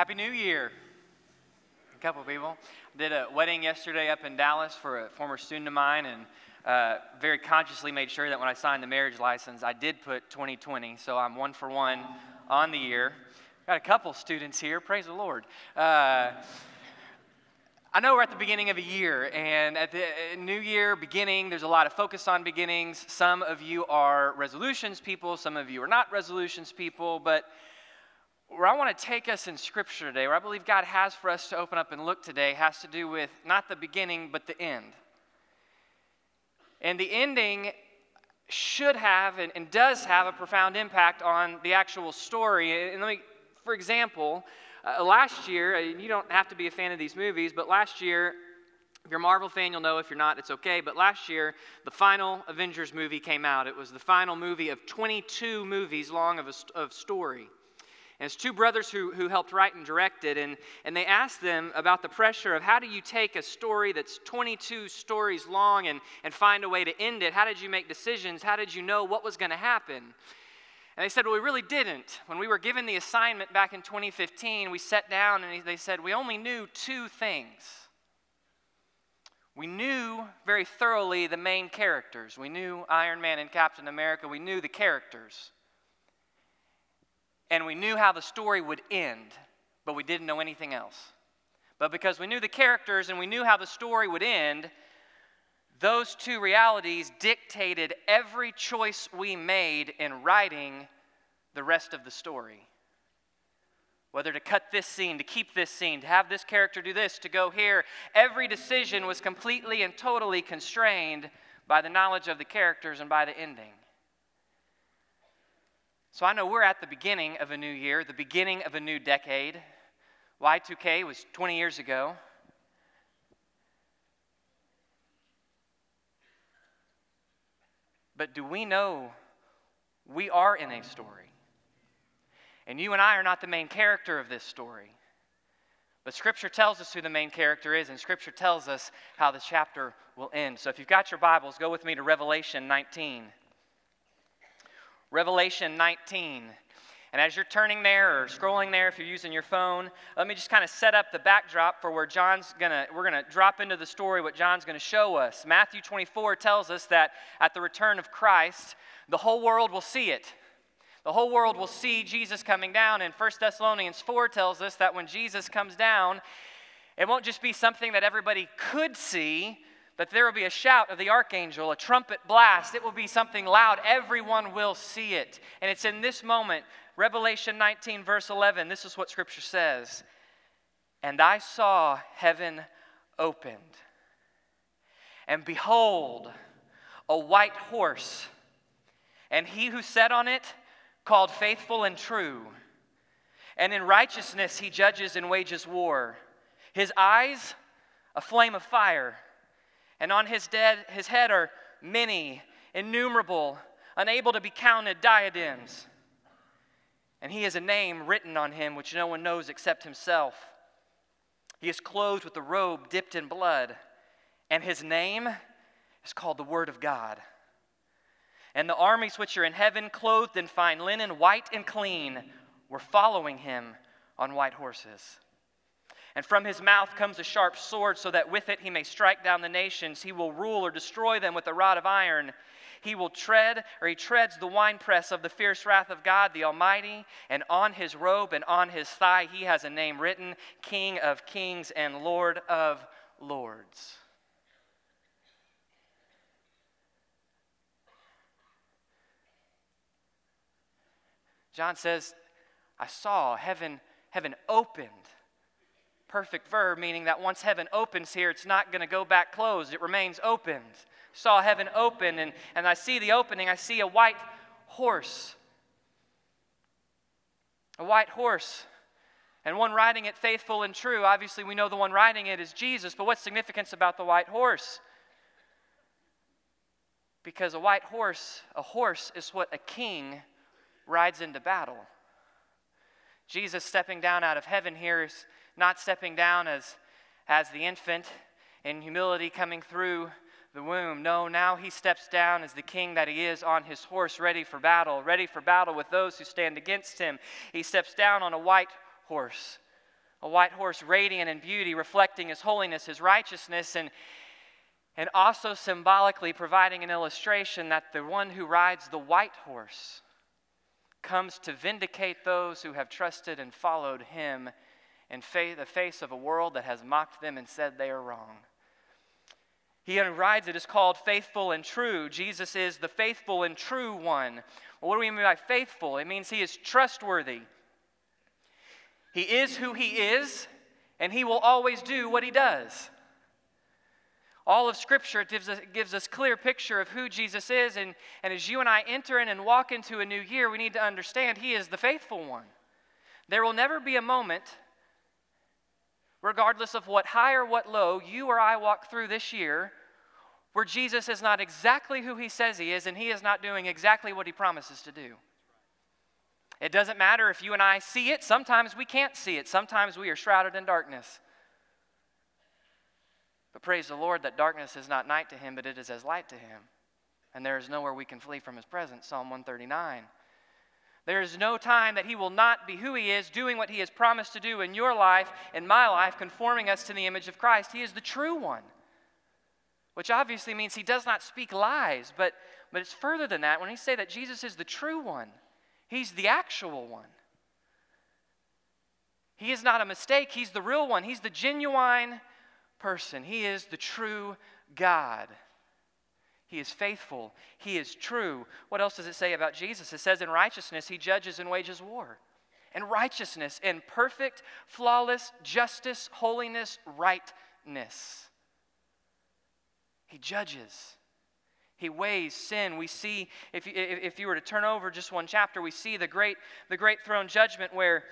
Happy New Year. A couple people. Did a wedding yesterday up in Dallas for a former student of mine and uh, very consciously made sure that when I signed the marriage license, I did put 2020, so I'm one for one on the year. Got a couple students here, praise the Lord. Uh, I know we're at the beginning of a year, and at the uh, new year beginning, there's a lot of focus on beginnings. Some of you are resolutions people, some of you are not resolutions people, but where I want to take us in Scripture today, where I believe God has for us to open up and look today, has to do with not the beginning, but the end. And the ending should have and, and does have a profound impact on the actual story. And let me, for example, uh, last year, you don't have to be a fan of these movies, but last year, if you're a Marvel fan, you'll know. If you're not, it's okay. But last year, the final Avengers movie came out. It was the final movie of 22 movies long of, a, of story. And it's two brothers who, who helped write and direct it, and, and they asked them about the pressure of how do you take a story that's 22 stories long and, and find a way to end it? How did you make decisions? How did you know what was going to happen? And they said, Well, we really didn't. When we were given the assignment back in 2015, we sat down and they said, We only knew two things. We knew very thoroughly the main characters. We knew Iron Man and Captain America. We knew the characters and we knew how the story would end, but we didn't know anything else. But because we knew the characters and we knew how the story would end, those two realities dictated every choice we made in writing the rest of the story. Whether to cut this scene, to keep this scene, to have this character do this, to go here, every decision was completely and totally constrained by the knowledge of the characters and by the ending. So I know we're at the beginning of a new year, the beginning of a new decade. Y2K was 20 years ago. But do we know we are in a story? And you and I are not the main character of this story. But Scripture tells us who the main character is, and Scripture tells us how the chapter will end. So if you've got your Bibles, go with me to Revelation 19. Revelation 19. And as you're turning there or scrolling there, if you're using your phone, let me just kind of set up the backdrop for where John's gonna, we're gonna drop into the story what John's gonna show us. Matthew 24 tells us that at the return of Christ, the whole world will see it. The whole world will see Jesus coming down. And 1 Thessalonians 4 tells us that when Jesus comes down, it won't just be something that everybody could see, that there will be a shout of the archangel, a trumpet blast. It will be something loud. Everyone will see it. And it's in this moment, Revelation 19, verse 11, this is what Scripture says. And I saw heaven opened, and behold, a white horse, and he who sat on it called faithful and true. And in righteousness he judges and wages war. His eyes, a flame of fire and on his, dead, his head are many, innumerable, unable to be counted diadems. And he has a name written on him which no one knows except himself. He is clothed with a robe dipped in blood, and his name is called the Word of God. And the armies which are in heaven, clothed in fine linen, white and clean, were following him on white horses. And from his mouth comes a sharp sword, so that with it he may strike down the nations. He will rule or destroy them with a rod of iron. He will tread, or he treads the winepress of the fierce wrath of God the Almighty. And on his robe and on his thigh he has a name written King of Kings and Lord of Lords. John says, I saw heaven, heaven opened perfect verb, meaning that once heaven opens here, it's not going to go back closed, it remains opened. Saw heaven open, and, and I see the opening, I see a white horse. A white horse. And one riding it faithful and true. Obviously, we know the one riding it is Jesus, but what's significance about the white horse? Because a white horse, a horse is what a king rides into battle. Jesus stepping down out of heaven here is not stepping down as, as the infant in humility coming through the womb. No, now he steps down as the king that he is on his horse, ready for battle, ready for battle with those who stand against him. He steps down on a white horse, A white horse, radiant in beauty, reflecting his holiness, his righteousness, and, and also symbolically providing an illustration that the one who rides the white horse comes to vindicate those who have trusted and followed him in the face of a world that has mocked them and said they are wrong. He rides it is called faithful and true. Jesus is the faithful and true one. Well, what do we mean by faithful? It means he is trustworthy. He is who he is, and he will always do what he does. All of Scripture gives us, gives us clear picture of who Jesus is, and, and as you and I enter in and walk into a new year, we need to understand He is the faithful one. There will never be a moment, regardless of what high or what low you or I walk through this year, where Jesus is not exactly who He says He is, and He is not doing exactly what He promises to do. It doesn't matter if you and I see it, sometimes we can't see it, sometimes we are shrouded in darkness. But praise the Lord that darkness is not night to him, but it is as light to him. And there is nowhere we can flee from his presence. Psalm 139. There is no time that he will not be who he is, doing what he has promised to do in your life, in my life, conforming us to the image of Christ. He is the true one, which obviously means he does not speak lies, but, but it's further than that. When he say that Jesus is the true one, he's the actual one. He is not a mistake, he's the real one, he's the genuine person. He is the true God. He is faithful. He is true. What else does it say about Jesus? It says, in righteousness, he judges and wages war. In righteousness, in perfect, flawless justice, holiness, rightness. He judges. He weighs sin. We see, if you, if you were to turn over just one chapter, we see the great, the great throne judgment where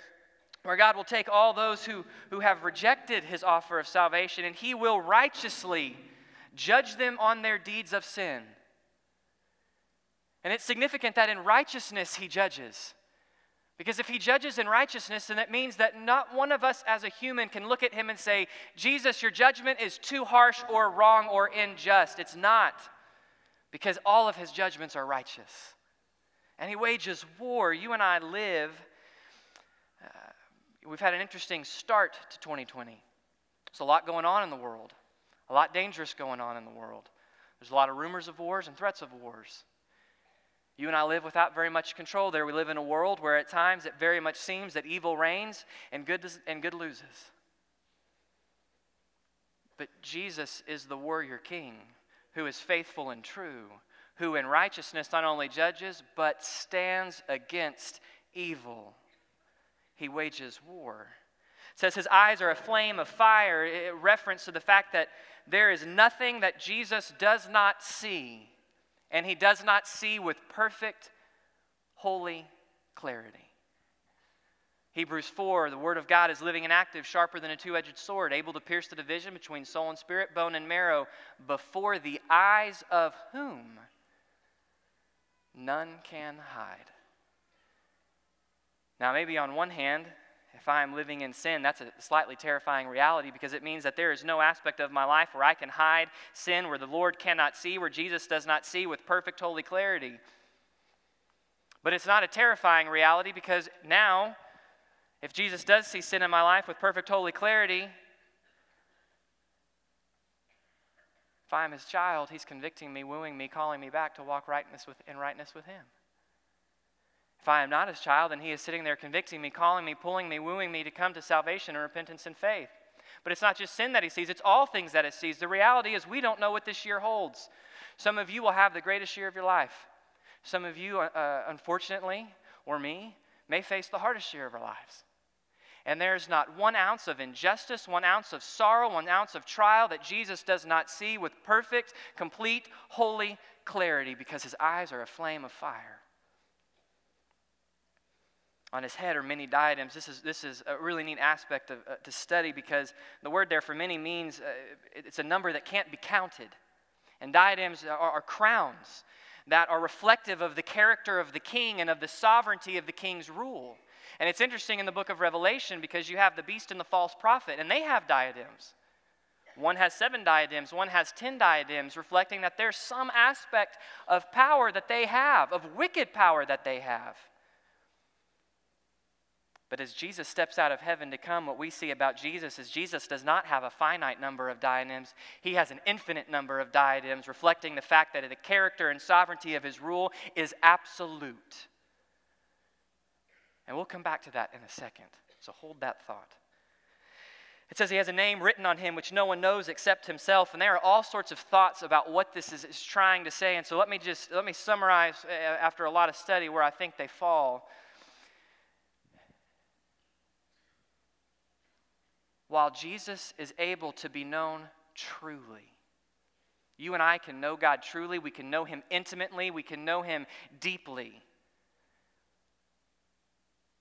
where God will take all those who, who have rejected his offer of salvation and he will righteously judge them on their deeds of sin. And it's significant that in righteousness he judges. Because if he judges in righteousness, then that means that not one of us as a human can look at him and say, Jesus, your judgment is too harsh or wrong or unjust. It's not. Because all of his judgments are righteous. And he wages war. You and I live uh, we've had an interesting start to 2020. There's a lot going on in the world, a lot dangerous going on in the world. There's a lot of rumors of wars and threats of wars. You and I live without very much control there. We live in a world where at times it very much seems that evil reigns and good, and good loses. But Jesus is the warrior king who is faithful and true, who in righteousness not only judges, but stands against evil he wages war. It says his eyes are a flame of fire, a reference to the fact that there is nothing that Jesus does not see, and he does not see with perfect, holy clarity. Hebrews 4, the Word of God is living and active, sharper than a two edged sword, able to pierce the division between soul and spirit, bone and marrow, before the eyes of whom none can hide. Now, maybe on one hand, if I am living in sin, that's a slightly terrifying reality because it means that there is no aspect of my life where I can hide sin, where the Lord cannot see, where Jesus does not see with perfect holy clarity. But it's not a terrifying reality because now, if Jesus does see sin in my life with perfect holy clarity, if I'm his child, he's convicting me, wooing me, calling me back to walk rightness with, in rightness with him. If I am not his child, then he is sitting there convicting me, calling me, pulling me, wooing me to come to salvation and repentance and faith. But it's not just sin that he sees, it's all things that he sees. The reality is, we don't know what this year holds. Some of you will have the greatest year of your life. Some of you, uh, uh unfortunately, or me, may face the hardest year of our lives. And there's not one ounce of injustice, one ounce of sorrow, one ounce of trial that Jesus does not see with perfect, complete, holy clarity because his eyes are a flame of fire on his head are many diadems. This is, this is a really neat aspect of, uh, to study because the word there for many means uh, it's a number that can't be counted. And diadems are, are crowns that are reflective of the character of the king and of the sovereignty of the king's rule. And it's interesting in the book of Revelation because you have the beast and the false prophet, and they have diadems. One has seven diadems, one has ten diadems, reflecting that there's some aspect of power that they have, of wicked power that they have. But as Jesus steps out of heaven to come, what we see about Jesus is Jesus does not have a finite number of diadems. He has an infinite number of diadems, reflecting the fact that the character and sovereignty of his rule is absolute. And we'll come back to that in a second. So hold that thought. It says he has a name written on him which no one knows except himself. And there are all sorts of thoughts about what this is, is trying to say. And so let me just let me summarize uh, after a lot of study where I think they fall. While Jesus is able to be known truly, you and I can know God truly, we can know Him intimately, we can know Him deeply.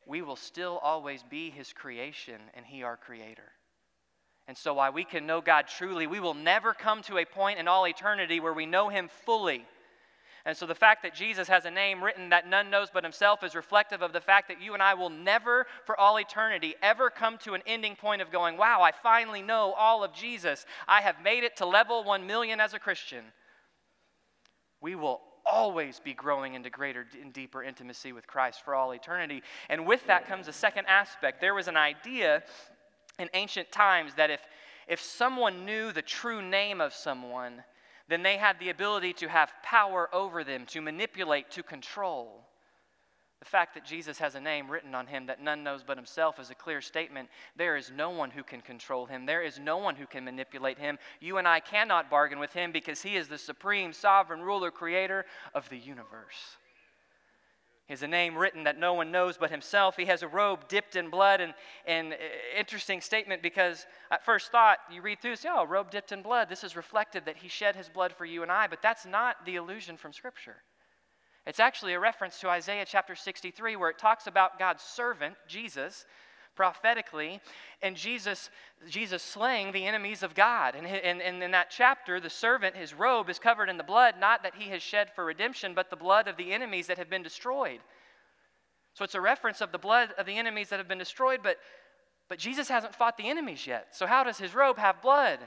We will still always be His creation and He our Creator. And so, while we can know God truly, we will never come to a point in all eternity where we know Him fully. And so, the fact that Jesus has a name written that none knows but Himself is reflective of the fact that you and I will never, for all eternity, ever come to an ending point of going, Wow, I finally know all of Jesus. I have made it to level 1 million as a Christian. We will always be growing into greater and deeper intimacy with Christ for all eternity. And with that comes a second aspect. There was an idea in ancient times that if, if someone knew the true name of someone, then they had the ability to have power over them, to manipulate, to control. The fact that Jesus has a name written on him that none knows but himself is a clear statement. There is no one who can control him. There is no one who can manipulate him. You and I cannot bargain with him because he is the supreme, sovereign ruler, creator of the universe. He has a name written that no one knows but himself. He has a robe dipped in blood. And, and uh, interesting statement because at first thought, you read through, say, oh, robe dipped in blood. This is reflective that he shed his blood for you and I. But that's not the illusion from Scripture. It's actually a reference to Isaiah chapter 63, where it talks about God's servant, Jesus, prophetically, and Jesus, Jesus slaying the enemies of God. And, and, and in that chapter, the servant, his robe is covered in the blood, not that he has shed for redemption, but the blood of the enemies that have been destroyed. So it's a reference of the blood of the enemies that have been destroyed, but, but Jesus hasn't fought the enemies yet. So how does his robe have blood?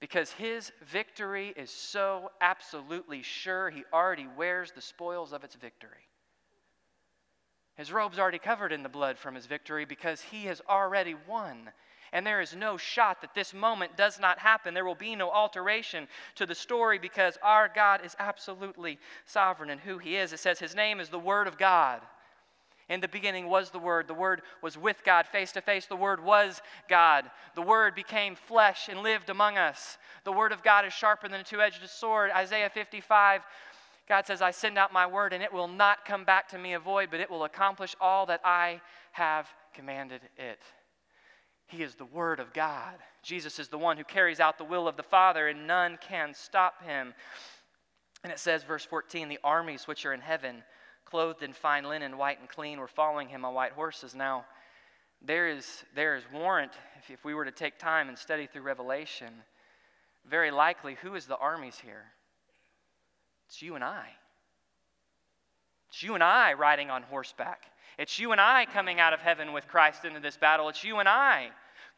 Because his victory is so absolutely sure, he already wears the spoils of its victory. His robe's already covered in the blood from his victory because he has already won. And there is no shot that this moment does not happen. There will be no alteration to the story because our God is absolutely sovereign in who he is. It says his name is the Word of God. In the beginning was the Word. The Word was with God face to face. The Word was God. The Word became flesh and lived among us. The Word of God is sharper than a two edged sword. Isaiah 55 God says, I send out my word and it will not come back to me a void, but it will accomplish all that I have commanded it. He is the Word of God. Jesus is the one who carries out the will of the Father, and none can stop him. And it says, verse 14, the armies which are in heaven, clothed in fine linen, white and clean, were following him on white horses. Now, there is, there is warrant, if, if we were to take time and study through Revelation, very likely, who is the armies here? It's you and I. It's you and I riding on horseback. It's you and I coming out of heaven with Christ into this battle. It's you and I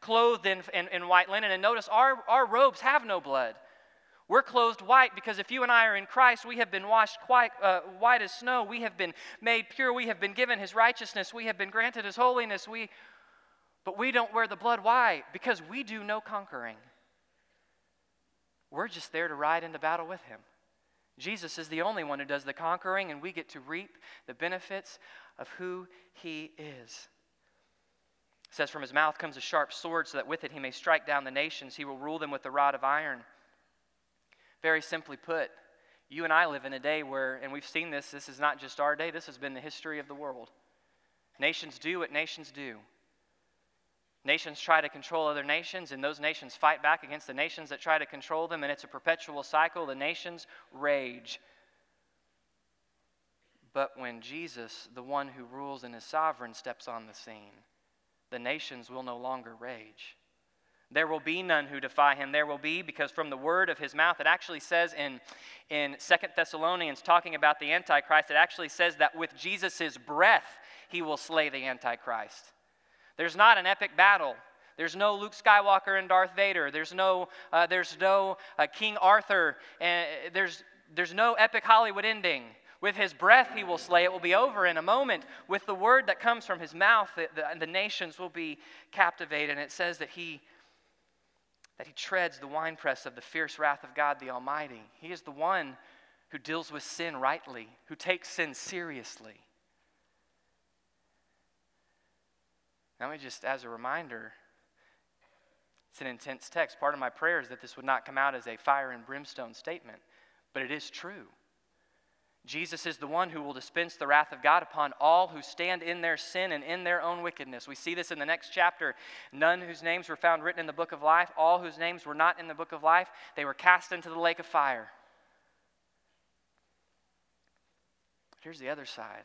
clothed in, in, in white linen. And notice our, our robes have no blood. We're clothed white because if you and I are in Christ, we have been washed quite uh, white as snow. We have been made pure. We have been given His righteousness. We have been granted His holiness. We, but we don't wear the blood. Why? Because we do no conquering. We're just there to ride into battle with Him. Jesus is the only one who does the conquering, and we get to reap the benefits of who he is. It says, From his mouth comes a sharp sword, so that with it he may strike down the nations. He will rule them with the rod of iron. Very simply put, you and I live in a day where, and we've seen this, this is not just our day, this has been the history of the world. Nations do what nations do. Nations try to control other nations, and those nations fight back against the nations that try to control them, and it's a perpetual cycle. The nations rage. But when Jesus, the one who rules and is sovereign, steps on the scene, the nations will no longer rage. There will be none who defy him. There will be, because from the word of his mouth, it actually says in, in 2 Thessalonians, talking about the Antichrist, it actually says that with Jesus' breath, he will slay the Antichrist. There's not an epic battle. There's no Luke Skywalker and Darth Vader. There's no, uh, there's no uh, King Arthur. And there's, there's no epic Hollywood ending. With his breath, he will slay. It will be over in a moment. With the word that comes from his mouth, the, the, the nations will be captivated. And it says that he, that he treads the winepress of the fierce wrath of God the Almighty. He is the one who deals with sin rightly, who takes sin seriously. Now, me just as a reminder, it's an intense text. Part of my prayer is that this would not come out as a fire and brimstone statement, but it is true. Jesus is the one who will dispense the wrath of God upon all who stand in their sin and in their own wickedness. We see this in the next chapter. None whose names were found written in the book of life, all whose names were not in the book of life, they were cast into the lake of fire. Here's the other side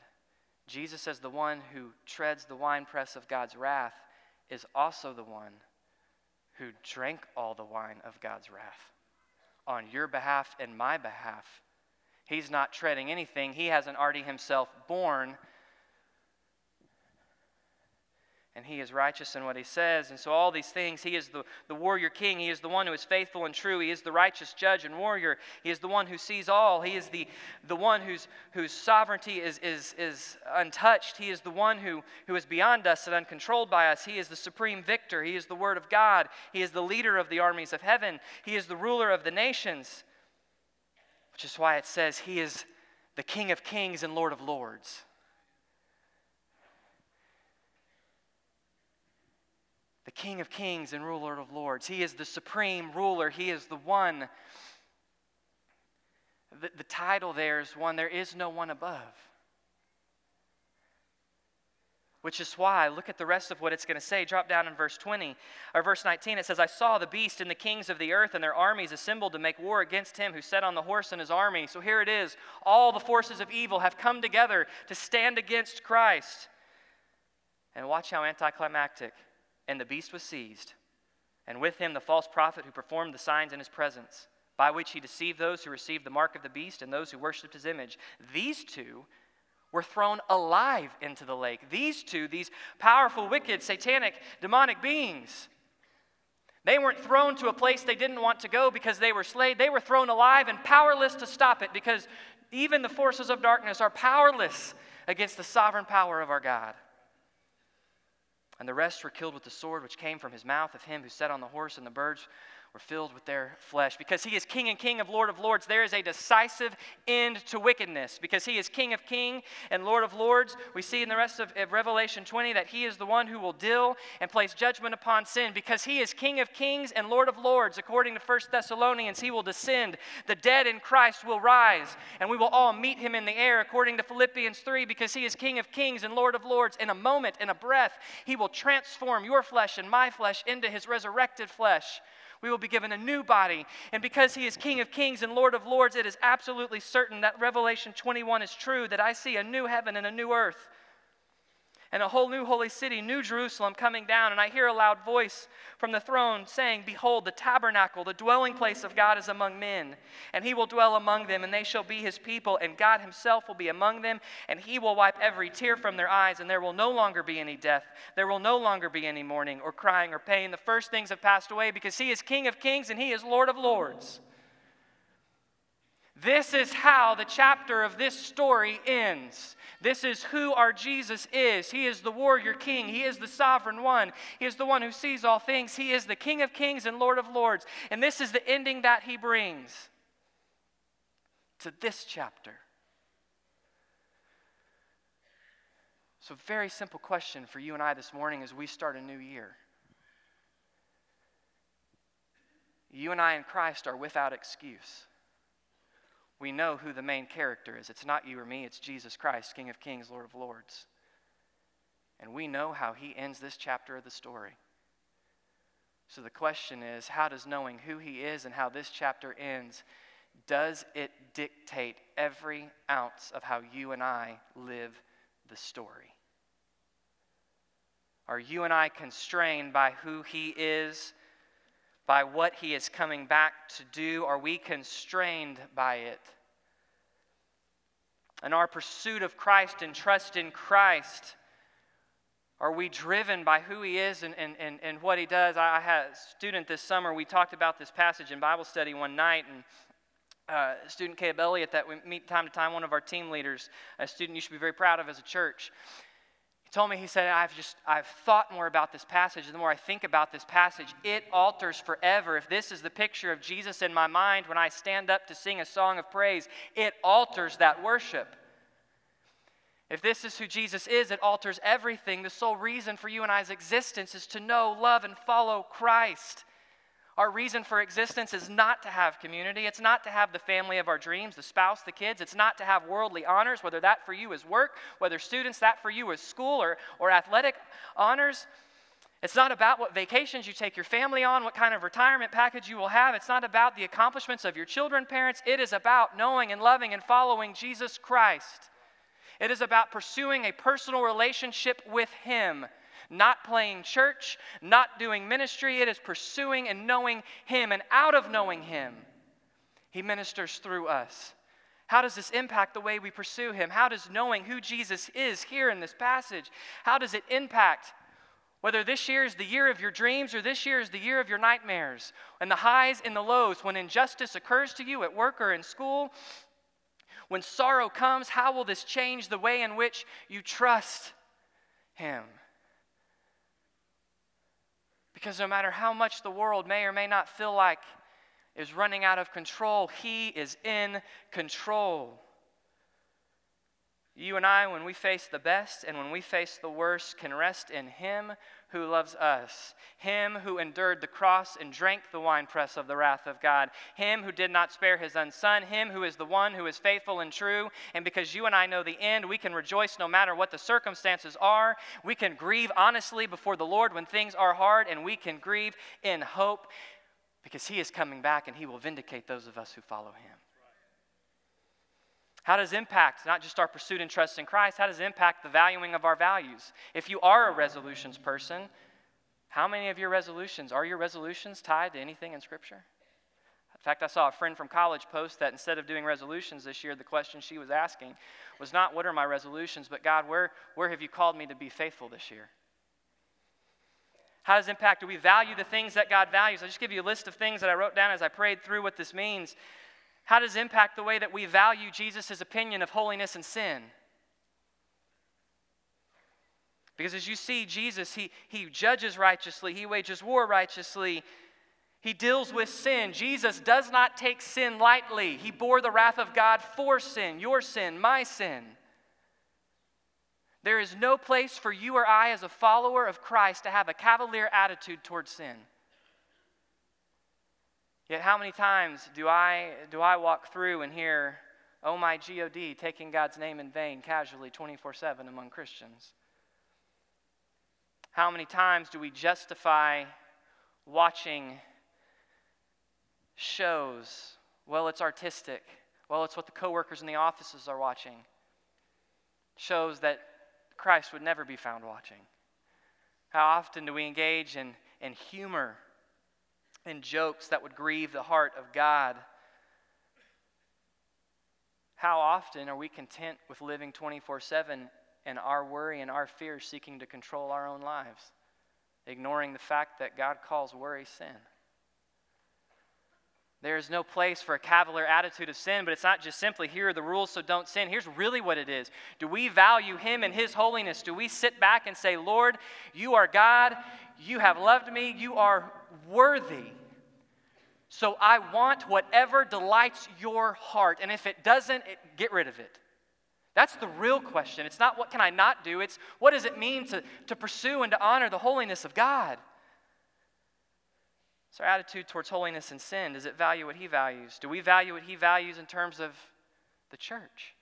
Jesus, as the one who treads the winepress of God's wrath, is also the one who drank all the wine of God's wrath on your behalf and my behalf. He's not treading anything, he hasn't already himself borne and he is righteous in what he says. And so, all these things, he is the, the warrior king. He is the one who is faithful and true. He is the righteous judge and warrior. He is the one who sees all. He is the, the one whose, whose sovereignty is, is, is untouched. He is the one who, who is beyond us and uncontrolled by us. He is the supreme victor. He is the word of God. He is the leader of the armies of heaven. He is the ruler of the nations, which is why it says he is the king of kings and lord of lords. King of kings and ruler of lords. He is the supreme ruler. He is the one. The, the title there is one, there is no one above. Which is why, look at the rest of what it's going to say. Drop down in verse 20 or verse 19. It says, I saw the beast and the kings of the earth and their armies assembled to make war against him who sat on the horse and his army. So here it is. All the forces of evil have come together to stand against Christ. And watch how anticlimactic. And the beast was seized, and with him the false prophet who performed the signs in his presence, by which he deceived those who received the mark of the beast and those who worshipped his image. These two were thrown alive into the lake. These two, these powerful, wicked, satanic, demonic beings, they weren't thrown to a place they didn't want to go because they were slayed. They were thrown alive and powerless to stop it because even the forces of darkness are powerless against the sovereign power of our God. And the rest were killed with the sword which came from his mouth of him who sat on the horse, and the birds were filled with their flesh. Because he is King and King of Lord of Lords, there is a decisive end to wickedness. Because he is King of King and Lord of Lords, we see in the rest of, of Revelation 20 that he is the one who will deal and place judgment upon sin. Because he is King of Kings and Lord of Lords, according to 1 Thessalonians, he will descend. The dead in Christ will rise, and we will all meet him in the air, according to Philippians 3. Because he is King of Kings and Lord of Lords, in a moment, in a breath, he will transform your flesh and my flesh into his resurrected flesh we will be given a new body. And because he is King of kings and Lord of lords, it is absolutely certain that Revelation 21 is true, that I see a new heaven and a new earth and a whole new holy city, New Jerusalem, coming down. And I hear a loud voice from the throne saying, Behold, the tabernacle, the dwelling place of God is among men, and he will dwell among them, and they shall be his people, and God himself will be among them, and he will wipe every tear from their eyes, and there will no longer be any death. There will no longer be any mourning, or crying, or pain. The first things have passed away, because he is King of kings, and he is Lord of lords. This is how the chapter of this story ends. This is who our Jesus is. He is the warrior king. He is the sovereign one. He is the one who sees all things. He is the King of kings and Lord of lords. And this is the ending that he brings to this chapter. So, very simple question for you and I this morning as we start a new year. You and I in Christ are without excuse we know who the main character is. It's not you or me, it's Jesus Christ, King of Kings, Lord of Lords. And we know how he ends this chapter of the story. So the question is how does knowing who he is and how this chapter ends, does it dictate every ounce of how you and I live the story? Are you and I constrained by who he is by what he is coming back to do? Are we constrained by it? In our pursuit of Christ and trust in Christ, are we driven by who he is and, and, and, and what he does? I, I had a student this summer, we talked about this passage in Bible study one night, and uh, student Caleb Elliott that we meet time to time, one of our team leaders, a student you should be very proud of as a church. He told me, he said, I've just, I've thought more about this passage. And the more I think about this passage, it alters forever. If this is the picture of Jesus in my mind when I stand up to sing a song of praise, it alters that worship. If this is who Jesus is, it alters everything. The sole reason for you and I's existence is to know, love, and follow Christ. Our reason for existence is not to have community. It's not to have the family of our dreams, the spouse, the kids. It's not to have worldly honors, whether that for you is work, whether students, that for you is school or, or athletic honors. It's not about what vacations you take your family on, what kind of retirement package you will have. It's not about the accomplishments of your children, parents. It is about knowing and loving and following Jesus Christ. It is about pursuing a personal relationship with Him not playing church, not doing ministry. It is pursuing and knowing Him. And out of knowing Him, He ministers through us. How does this impact the way we pursue Him? How does knowing who Jesus is here in this passage, how does it impact whether this year is the year of your dreams or this year is the year of your nightmares, and the highs and the lows, when injustice occurs to you at work or in school, when sorrow comes, how will this change the way in which you trust Him? Because no matter how much the world may or may not feel like is running out of control, He is in control. You and I, when we face the best and when we face the worst, can rest in Him who loves us, him who endured the cross and drank the winepress of the wrath of God, him who did not spare his own son, him who is the one who is faithful and true. And because you and I know the end, we can rejoice no matter what the circumstances are. We can grieve honestly before the Lord when things are hard, and we can grieve in hope because he is coming back and he will vindicate those of us who follow him. How does impact not just our pursuit and trust in Christ, how does impact the valuing of our values? If you are a resolutions person, how many of your resolutions, are your resolutions tied to anything in Scripture? In fact, I saw a friend from college post that instead of doing resolutions this year, the question she was asking was not, What are my resolutions? but God, where, where have you called me to be faithful this year? How does impact? Do we value the things that God values? I'll just give you a list of things that I wrote down as I prayed through what this means. How does it impact the way that we value Jesus' opinion of holiness and sin? Because as you see, Jesus, he, he judges righteously, he wages war righteously, he deals with sin. Jesus does not take sin lightly. He bore the wrath of God for sin, your sin, my sin. There is no place for you or I, as a follower of Christ, to have a cavalier attitude towards sin. Yet, how many times do I, do I walk through and hear, oh my God, taking God's name in vain casually 24 7 among Christians? How many times do we justify watching shows? Well, it's artistic. Well, it's what the coworkers in the offices are watching. Shows that Christ would never be found watching. How often do we engage in, in humor and jokes that would grieve the heart of God. How often are we content with living 24 7 and our worry and our fear seeking to control our own lives, ignoring the fact that God calls worry sin? There is no place for a cavalier attitude of sin, but it's not just simply here are the rules, so don't sin. Here's really what it is Do we value Him and His holiness? Do we sit back and say, Lord, you are God, you have loved me, you are worthy. So I want whatever delights your heart. And if it doesn't, it, get rid of it. That's the real question. It's not what can I not do, it's what does it mean to, to pursue and to honor the holiness of God. So, our attitude towards holiness and sin, does it value what He values? Do we value what He values in terms of the church?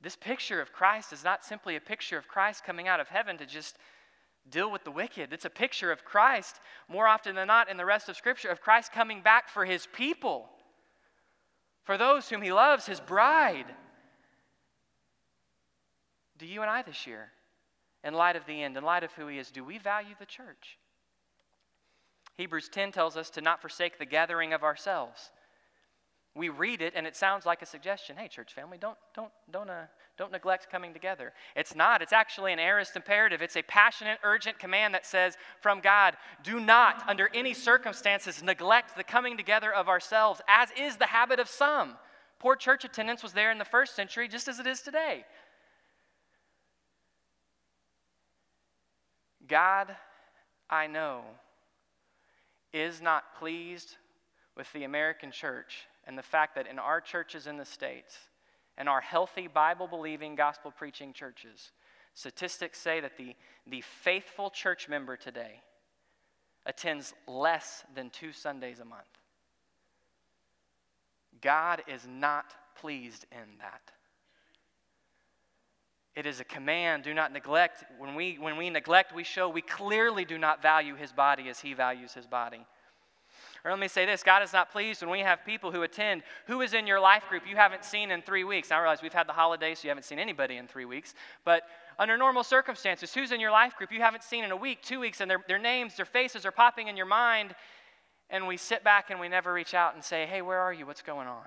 This picture of Christ is not simply a picture of Christ coming out of heaven to just deal with the wicked. It's a picture of Christ, more often than not in the rest of Scripture, of Christ coming back for his people, for those whom he loves, his bride. Do you and I this year, in light of the end, in light of who he is, do we value the church? Hebrews 10 tells us to not forsake the gathering of ourselves. We read it and it sounds like a suggestion. Hey, church family, don't, don't, don't, uh, don't neglect coming together. It's not. It's actually an aorist imperative. It's a passionate, urgent command that says from God, do not, under any circumstances, neglect the coming together of ourselves, as is the habit of some. Poor church attendance was there in the first century just as it is today. God, I know, is not pleased with the American church and the fact that in our churches in the States and our healthy, Bible believing, gospel preaching churches, statistics say that the, the faithful church member today attends less than two Sundays a month. God is not pleased in that. It is a command do not neglect. When we, when we neglect, we show we clearly do not value his body as he values his body. Or let me say this God is not pleased when we have people who attend. Who is in your life group you haven't seen in three weeks? Now, I realize we've had the holidays, so you haven't seen anybody in three weeks. But under normal circumstances, who's in your life group you haven't seen in a week, two weeks, and their, their names, their faces are popping in your mind, and we sit back and we never reach out and say, hey, where are you? What's going on?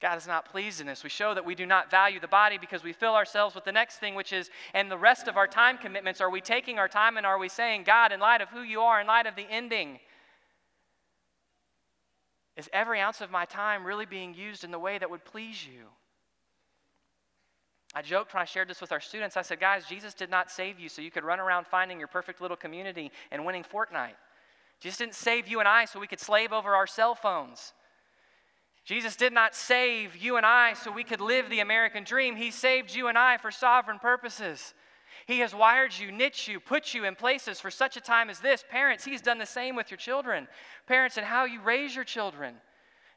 God is not pleased in this. We show that we do not value the body because we fill ourselves with the next thing, which is, and the rest of our time commitments. Are we taking our time and are we saying, God, in light of who you are, in light of the ending, is every ounce of my time really being used in the way that would please you? I joked when I shared this with our students. I said, guys, Jesus did not save you so you could run around finding your perfect little community and winning Fortnite. Jesus didn't save you and I so we could slave over our cell phones. Jesus did not save you and I so we could live the American dream. He saved you and I for sovereign purposes. He has wired you, knit you, put you in places for such a time as this. Parents, He's done the same with your children. Parents, and how you raise your children.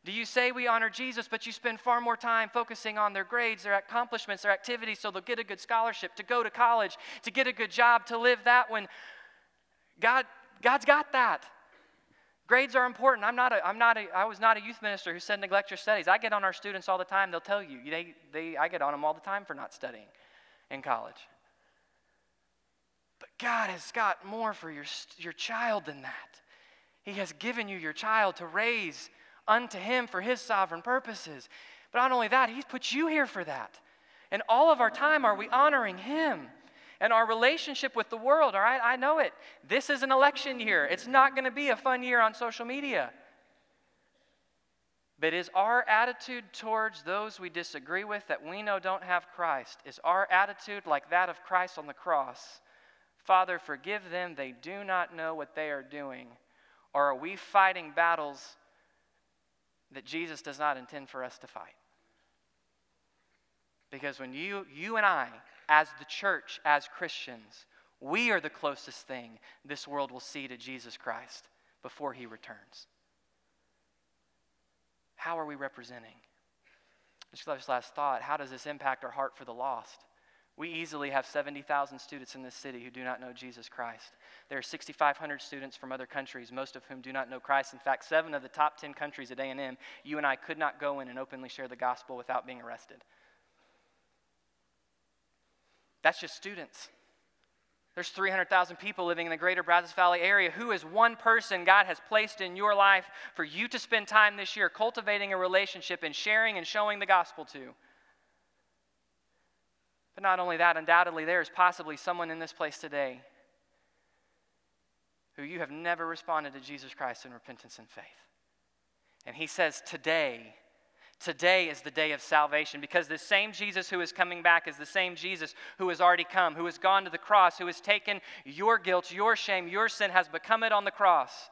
Do you say we honor Jesus, but you spend far more time focusing on their grades, their accomplishments, their activities so they'll get a good scholarship, to go to college, to get a good job, to live that when God, God's got that. Grades are important. I'm not a, I'm not a, I was not a youth minister who said neglect your studies. I get on our students all the time. They'll tell you. They, they, I get on them all the time for not studying in college. But God has got more for your, your child than that. He has given you your child to raise unto Him for His sovereign purposes. But not only that, He's put you here for that. And all of our time, are we honoring Him? And our relationship with the world, all right? I know it. This is an election year. It's not going to be a fun year on social media. But is our attitude towards those we disagree with that we know don't have Christ, is our attitude like that of Christ on the cross? Father, forgive them, they do not know what they are doing. Or are we fighting battles that Jesus does not intend for us to fight? Because when you, you and I as the church, as Christians, we are the closest thing this world will see to Jesus Christ before he returns. How are we representing? Just last thought how does this impact our heart for the lost? We easily have 70,000 students in this city who do not know Jesus Christ. There are 6,500 students from other countries, most of whom do not know Christ. In fact, seven of the top 10 countries at A&M, you and I could not go in and openly share the gospel without being arrested. That's just students. There's 300,000 people living in the greater Brazos Valley area. Who is one person God has placed in your life for you to spend time this year cultivating a relationship and sharing and showing the gospel to? But not only that, undoubtedly, there is possibly someone in this place today who you have never responded to Jesus Christ in repentance and faith. And he says, Today, Today is the day of salvation because the same Jesus who is coming back is the same Jesus who has already come, who has gone to the cross, who has taken your guilt, your shame, your sin, has become it on the cross.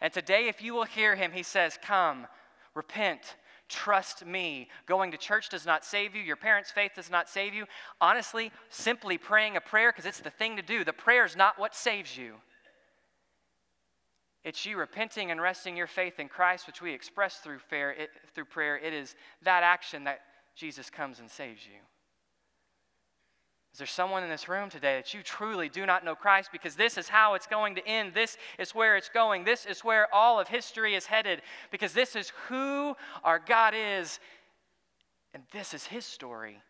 And today, if you will hear him, he says, Come, repent, trust me. Going to church does not save you. Your parents' faith does not save you. Honestly, simply praying a prayer, because it's the thing to do, the prayer is not what saves you. It's you repenting and resting your faith in Christ, which we express through, fair, it, through prayer. It is that action that Jesus comes and saves you. Is there someone in this room today that you truly do not know Christ? Because this is how it's going to end. This is where it's going. This is where all of history is headed. Because this is who our God is. And this is His story.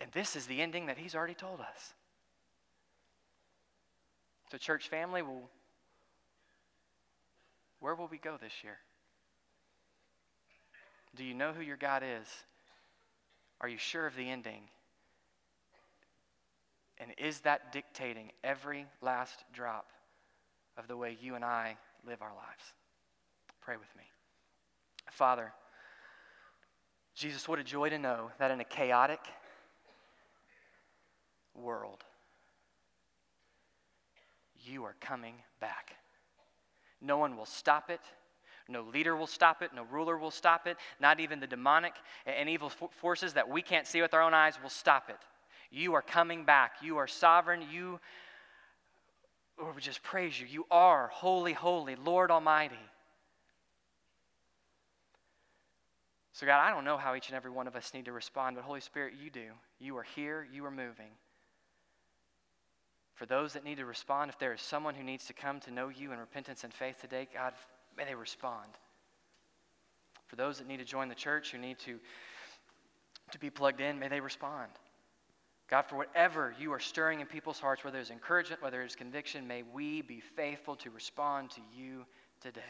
And this is the ending that He's already told us. So, church family, will Where will we go this year? Do you know who your God is? Are you sure of the ending? And is that dictating every last drop of the way you and I live our lives? Pray with me. Father, Jesus, what a joy to know that in a chaotic world, you are coming back. No one will stop it. No leader will stop it. No ruler will stop it. Not even the demonic and evil forces that we can't see with our own eyes will stop it. You are coming back. You are sovereign. You, Lord, we just praise you. You are holy, holy, Lord Almighty. So, God, I don't know how each and every one of us need to respond, but Holy Spirit, you do. You are here, you are moving. For those that need to respond, if there is someone who needs to come to know you in repentance and faith today, God, may they respond. For those that need to join the church, who need to, to be plugged in, may they respond. God, for whatever you are stirring in people's hearts, whether it's encouragement, whether it's conviction, may we be faithful to respond to you today.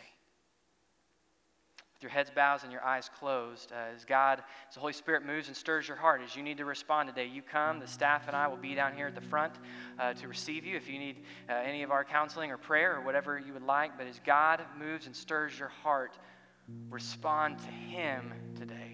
With your heads bowed and your eyes closed, uh, as God, as the Holy Spirit moves and stirs your heart, as you need to respond today, you come. The staff and I will be down here at the front uh, to receive you if you need uh, any of our counseling or prayer or whatever you would like. But as God moves and stirs your heart, respond to Him today.